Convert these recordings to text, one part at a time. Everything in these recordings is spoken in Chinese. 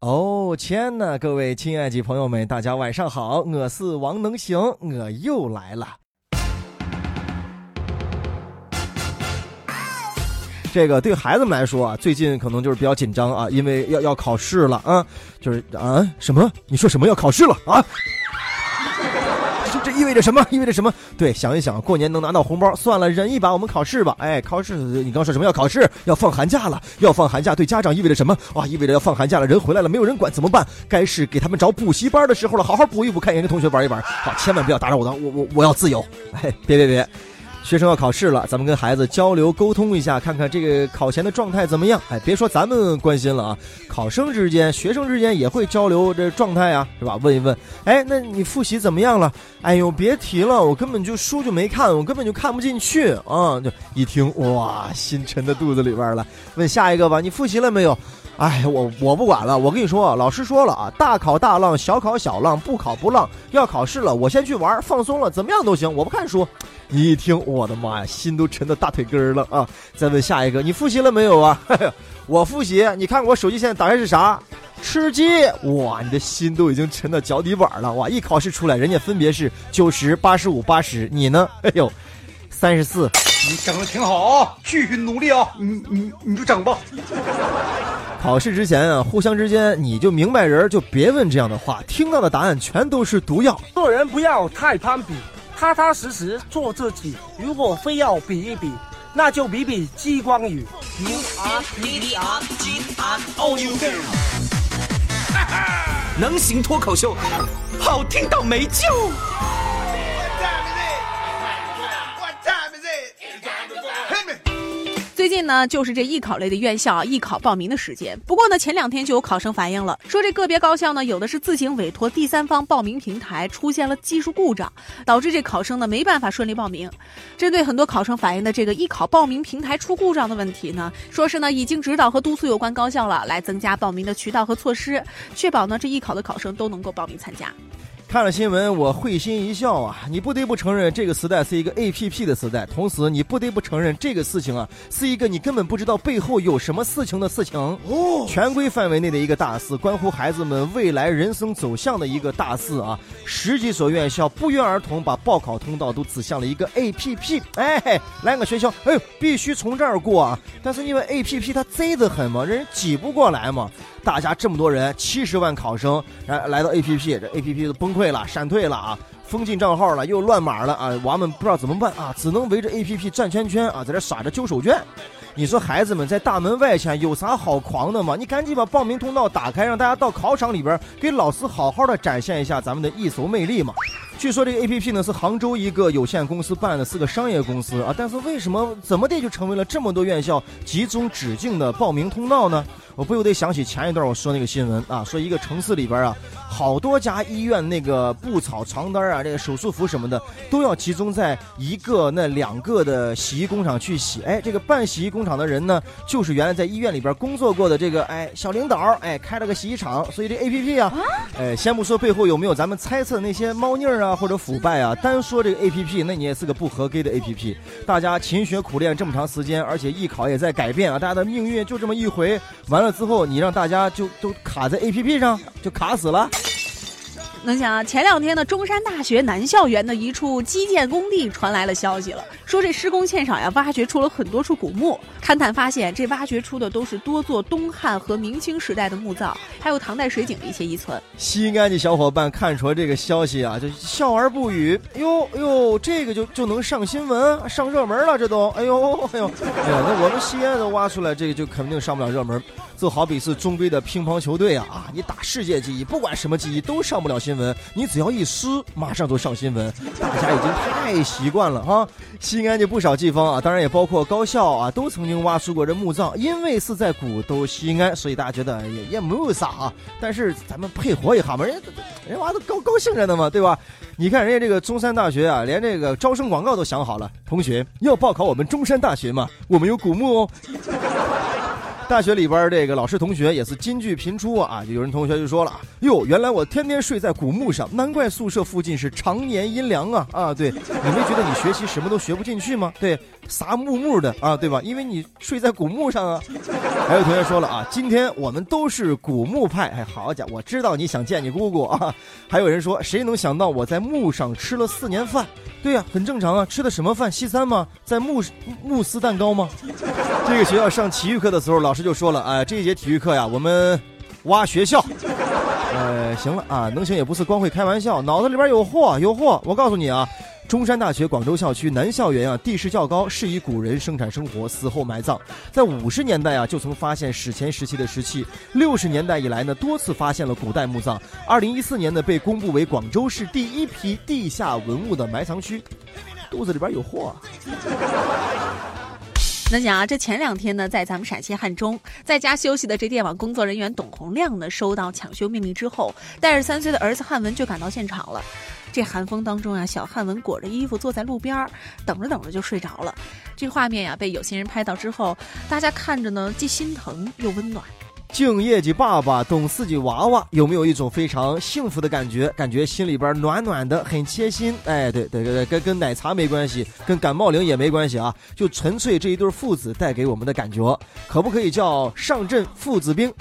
哦天呐，各位亲爱的朋友们，大家晚上好，我是王能行，我又来了。这个对孩子们来说啊，最近可能就是比较紧张啊，因为要要考试了啊，就是啊什么？你说什么要考试了啊？意味着什么？意味着什么？对，想一想，过年能拿到红包，算了，忍一把，我们考试吧。哎，考试，你刚说什么要考试？要放寒假了，要放寒假，对家长意味着什么？哇，意味着要放寒假了，人回来了，没有人管怎么办？该是给他们找补习班的时候了，好好补一补，看人家同学玩一玩。好，千万不要打扰我的，我我我要自由。哎，别别别。学生要考试了，咱们跟孩子交流沟通一下，看看这个考前的状态怎么样。哎，别说咱们关心了啊，考生之间、学生之间也会交流这状态啊，是吧？问一问，哎，那你复习怎么样了？哎呦，别提了，我根本就书就没看，我根本就看不进去啊！就一听，哇，心沉到肚子里边了。问下一个吧，你复习了没有？哎，我我不管了，我跟你说，老师说了啊，大考大浪，小考小浪，不考不浪。要考试了，我先去玩，放松了，怎么样都行，我不看书。你一听，我的妈呀，心都沉到大腿根儿了啊！再问下一个，你复习了没有啊？我复习，你看我手机现在打开是啥？吃鸡！哇，你的心都已经沉到脚底板了哇！一考试出来，人家分别是九十八十五八十，你呢？哎呦，三十四。你整的挺好啊，继续努力啊！你你你就整吧。考试之前啊，互相之间你就明白人就别问这样的话，听到的答案全都是毒药。做人不要太攀比。踏踏实实做自己。如果非要比一比，那就比比激光雨。You are, 能行脱口秀，好听到没救。最近呢，就是这艺考类的院校艺考报名的时间。不过呢，前两天就有考生反映了，说这个别高校呢，有的是自行委托第三方报名平台出现了技术故障，导致这考生呢没办法顺利报名。针对很多考生反映的这个艺考报名平台出故障的问题呢，说是呢已经指导和督促有关高校了，来增加报名的渠道和措施，确保呢这艺考的考生都能够报名参加。看了新闻，我会心一笑啊！你不得不承认，这个时代是一个 A P P 的时代，同时你不得不承认，这个事情啊，是一个你根本不知道背后有什么事情的事情。哦，全规范围内的一个大事，关乎孩子们未来人生走向的一个大事啊！十几所院校不约而同把报考通道都指向了一个 A P P。哎，来个学校，哎呦，必须从这儿过啊！但是因为 A P P 它贼得很嘛，人挤不过来嘛。大家这么多人，七十万考生来来到 A P P，这 A P P 都崩溃了，闪退了啊，封禁账号了，又乱码了啊，娃们不知道怎么办啊，只能围着 A P P 转圈圈啊，在这耍着揪手绢。你说孩子们在大门外前有啥好狂的吗？你赶紧把报名通道打开，让大家到考场里边给老师好好的展现一下咱们的艺术魅力嘛。据说这个 A P P 呢是杭州一个有限公司办的，是个商业公司啊，但是为什么怎么的就成为了这么多院校集中指定的报名通道呢？我不由得想起前一段我说那个新闻啊，说一个城市里边啊，好多家医院那个布草床单啊，这个手术服什么的，都要集中在一个那两个的洗衣工厂去洗。哎，这个办洗衣工厂的人呢，就是原来在医院里边工作过的这个哎小领导，哎开了个洗衣厂。所以这 A P P 啊，哎，先不说背后有没有咱们猜测那些猫腻啊或者腐败啊，单说这个 A P P，那你也是个不合格的 A P P。大家勤学苦练这么长时间，而且艺考也在改变啊，大家的命运就这么一回，完了。之后，你让大家就都卡在 A P P 上，就卡死了。能想啊，前两天呢，中山大学南校园的一处基建工地传来了消息了，说这施工现场呀，挖掘出了很多处古墓。勘探发现，这挖掘出的都是多座东汉和明清时代的墓葬，还有唐代水井的一些遗存。西安的小伙伴看出了这个消息啊，就笑而不语。哟哟，这个就就能上新闻、上热门了，这都。哎呦哎呦哎呦，那我们西安都挖出来，这个就肯定上不了热门。就好比是中规的乒乓球队啊啊，你打世界级，不管什么级都上不了新。你只要一撕，马上就上新闻，大家已经太习惯了哈。西安的不少地方啊，当然也包括高校啊，都曾经挖出过这墓葬，因为是在古都西安，所以大家觉得也也没有啥啊。但是咱们配合一下嘛，人人娃都高高兴着呢嘛，对吧？你看人家这个中山大学啊，连这个招生广告都想好了，同学要报考我们中山大学吗？我们有古墓哦。大学里边这个老师同学也是金句频出啊，有人同学就说了：“哟，原来我天天睡在古墓上，难怪宿舍附近是常年阴凉啊！”啊，对，你没觉得你学习什么都学不进去吗？对，啥木木的啊，对吧？因为你睡在古墓上啊。还有同学说了啊，今天我们都是古墓派。哎，好家伙，我知道你想见你姑姑啊。还有人说，谁能想到我在墓上吃了四年饭？对呀，很正常啊，吃的什么饭？西餐吗？在慕慕斯蛋糕吗？这个学校上体育课的时候，老师就说了，哎，这一节体育课呀，我们挖学校。呃，行了啊，能行也不是光会开玩笑，脑子里边有货，有货。我告诉你啊。中山大学广州校区南校园啊，地势较高，适宜古人生产生活，死后埋葬。在五十年代啊，就曾发现史前时期的石器；六十年代以来呢，多次发现了古代墓葬。二零一四年呢，被公布为广州市第一批地下文物的埋藏区。肚子里边有货。那讲啊，这前两天呢，在咱们陕西汉中，在家休息的这电网工作人员董洪亮呢，收到抢修命令之后，带着三岁的儿子汉文就赶到现场了。这寒风当中啊，小汉文裹着衣服坐在路边等着等着就睡着了。这画面呀，被有心人拍到之后，大家看着呢，既心疼又温暖。敬业的爸爸，懂事的娃娃，有没有一种非常幸福的感觉？感觉心里边暖暖的，很贴心。哎，对对对对，跟跟奶茶没关系，跟感冒灵也没关系啊，就纯粹这一对父子带给我们的感觉，可不可以叫上阵父子兵？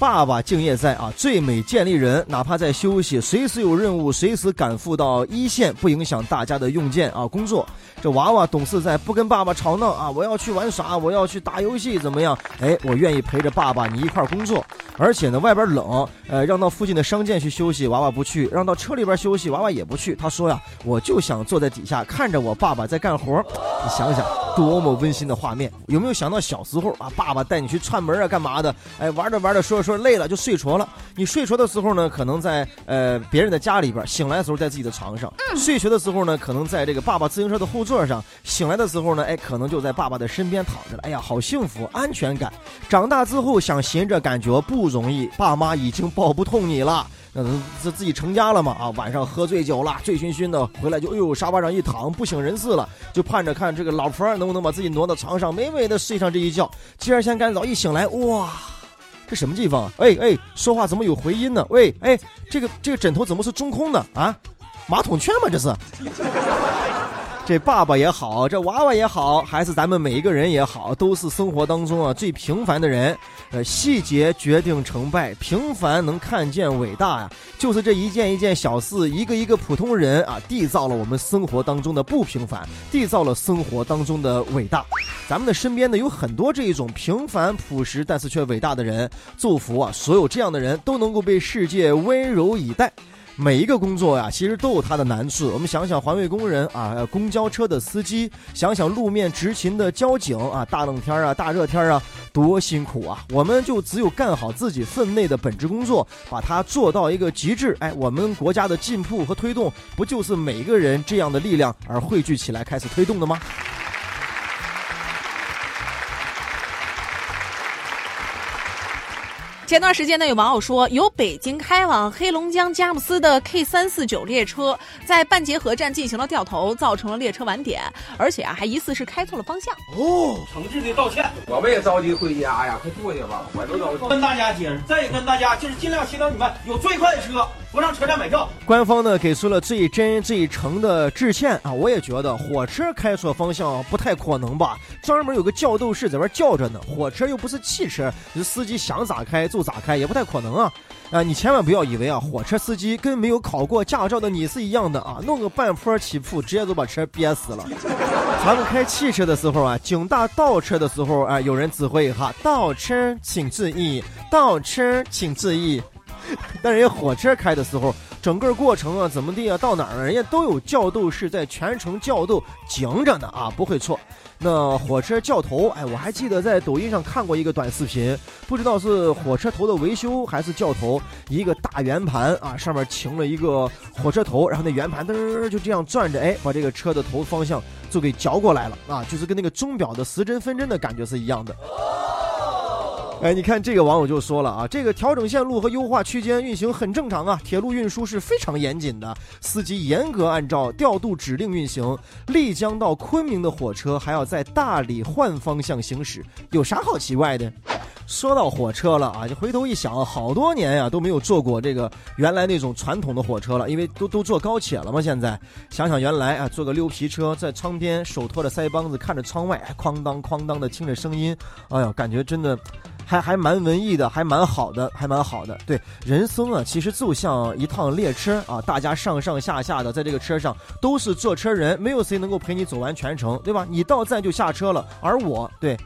爸爸敬业在啊，最美建立人，哪怕在休息，随时有任务，随时赶赴到一线，不影响大家的用剑啊工作。这娃娃懂事在，不跟爸爸吵闹啊，我要去玩耍，我要去打游戏，怎么样？哎，我愿意陪着爸爸你一块工作。而且呢，外边冷，呃，让到附近的商店去休息，娃娃不去；让到车里边休息，娃娃也不去。他说呀，我就想坐在底下看着我爸爸在干活。你想想，多么温馨的画面！有没有想到小时候啊，爸爸带你去串门啊，干嘛的？哎，玩着玩着，说着说着累了就睡着了。你睡着的时候呢，可能在呃别人的家里边；醒来的时候在自己的床上。睡着的时候呢，可能在这个爸爸自行车的后座上；醒来的时候呢，哎，可能就在爸爸的身边躺着了。哎呀，好幸福，安全感。长大之后想寻着感觉不不容易，爸妈已经抱不痛你了。那自自己成家了嘛？啊，晚上喝醉酒了，醉醺醺的回来就哎呦沙发上一躺，不省人事了，就盼着看这个老婆能不能把自己挪到床上，美美的睡上这一觉。第二天干早一醒来，哇，这什么地方？哎哎，说话怎么有回音呢？喂，哎，这个这个枕头怎么是中空的啊？马桶圈吗？这是？这爸爸也好，这娃娃也好，还是咱们每一个人也好，都是生活当中啊最平凡的人。呃，细节决定成败，平凡能看见伟大呀。就是这一件一件小事，一个一个普通人啊，缔造了我们生活当中的不平凡，缔造了生活当中的伟大。咱们的身边呢有很多这一种平凡朴实，但是却伟大的人。祝福啊，所有这样的人都能够被世界温柔以待。每一个工作呀，其实都有它的难处。我们想想环卫工人啊，公交车的司机，想想路面执勤的交警啊，大冷天啊，大热天啊，多辛苦啊！我们就只有干好自己分内的本职工作，把它做到一个极致。哎，我们国家的进步和推动，不就是每个人这样的力量而汇聚起来开始推动的吗？前段时间呢，有网友说，由北京开往黑龙江佳木斯的 K 三四九列车在半截河站进行了掉头，造成了列车晚点，而且啊，还疑似是开错了方向。哦，诚挚的道歉，我们也着急回家呀，快坐下吧，我都着急。跟大家解释，再跟大家就是尽量协调你们有最快的车，不上车站买票。官方呢给出了最真最诚的致歉啊，我也觉得火车开错方向不太可能吧，专门有个叫斗士在那叫着呢，火车又不是汽车，这司机想咋开就。咋开也不太可能啊！啊，你千万不要以为啊，火车司机跟没有考过驾照的你是一样的啊，弄个半坡起步，直接就把车憋死了。咱们开汽车的时候啊，警大倒车的时候啊，有人指挥一下倒车请注意，倒车请注意。但人家火车开的时候，整个过程啊，怎么地啊，到哪儿人家都有教斗室在全程教斗，警着呢啊，不会错。那火车教头，哎，我还记得在抖音上看过一个短视频，不知道是火车头的维修还是教头，一个大圆盘啊，上面停了一个火车头，然后那圆盘噔就这样转着，哎，把这个车的头方向就给嚼过来了啊，就是跟那个钟表的时针分针的感觉是一样的。哎，你看这个网友就说了啊，这个调整线路和优化区间运行很正常啊，铁路运输是非常严谨的，司机严格按照调度指令运行。丽江到昆明的火车还要在大理换方向行驶，有啥好奇怪的？说到火车了啊，就回头一想，好多年呀都没有坐过这个原来那种传统的火车了，因为都都坐高铁了嘛。现在想想原来啊，坐个溜皮车，在窗边手托着腮帮子看着窗外，哐当哐当的听着声音，哎呀，感觉真的。还还蛮文艺的，还蛮好的，还蛮好的。对，人生啊，其实就像一趟列车啊，大家上上下下的在这个车上都是坐车人，没有谁能够陪你走完全程，对吧？你到站就下车了，而我对。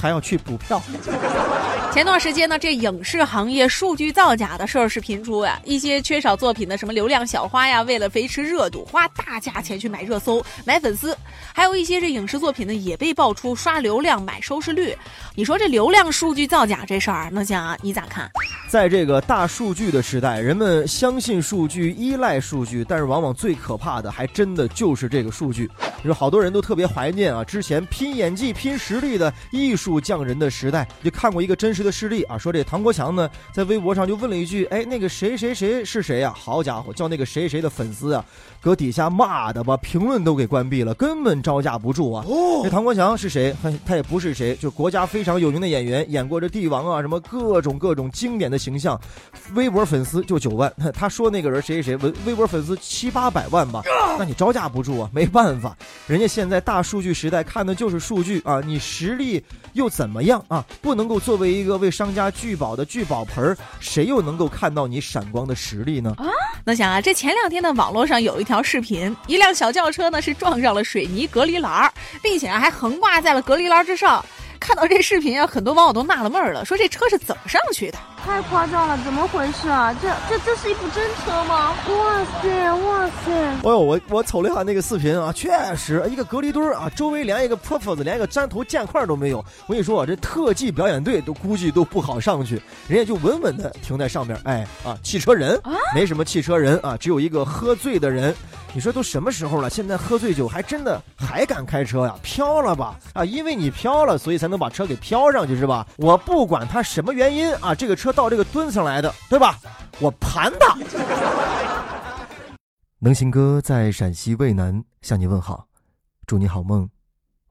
还要去补票。前段时间呢，这影视行业数据造假的事儿是频出啊。一些缺少作品的什么流量小花呀，为了维持热度，花大价钱去买热搜、买粉丝；还有一些这影视作品呢，也被爆出刷流量、买收视率。你说这流量数据造假这事儿，那讲你咋看？在这个大数据的时代，人们相信数据、依赖数据，但是往往最可怕的，还真的就是这个数据。你说好多人都特别怀念啊，之前拼演技、拼实力的艺术匠人的时代。就看过一个真实的事例啊，说这唐国强呢，在微博上就问了一句：“哎，那个谁谁谁是谁呀？”好家伙，叫那个谁谁的粉丝啊，搁底下骂的把评论都给关闭了，根本招架不住啊。哦，这唐国强是谁？他他也不是谁，就国家非常有名的演员，演过这帝王啊，什么各种各种经典的形象。微博粉丝就九万，他说那个人谁谁谁，微微博粉丝七八百万吧，那你招架不住啊，没办法。人家现在大数据时代看的就是数据啊，你实力又怎么样啊？不能够作为一个为商家聚宝的聚宝盆儿，谁又能够看到你闪光的实力呢？啊，那想啊，这前两天的网络上有一条视频，一辆小轿车呢是撞上了水泥隔离栏，并且啊还横挂在了隔离栏之上。看到这视频啊，很多网友都纳了闷儿了，说这车是怎么上去的？太夸张了，怎么回事啊？这这这是一部真车吗？哇塞哇塞！哎呦，我我瞅了一下那个视频啊，确实一个隔离墩儿啊，周围连一个破破子，连一个砖头建块都没有。我跟你说啊，这特技表演队都估计都不好上去，人家就稳稳的停在上面。哎啊，汽车人没什么汽车人啊，只有一个喝醉的人。你说都什么时候了，现在喝醉酒还真的还敢开车呀？飘了吧啊！因为你飘了，所以才能把车给飘上去是吧？我不管他什么原因啊，这个车到这个墩上来的，对吧？我盘他。能行哥在陕西渭南向你问好，祝你好梦，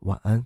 晚安。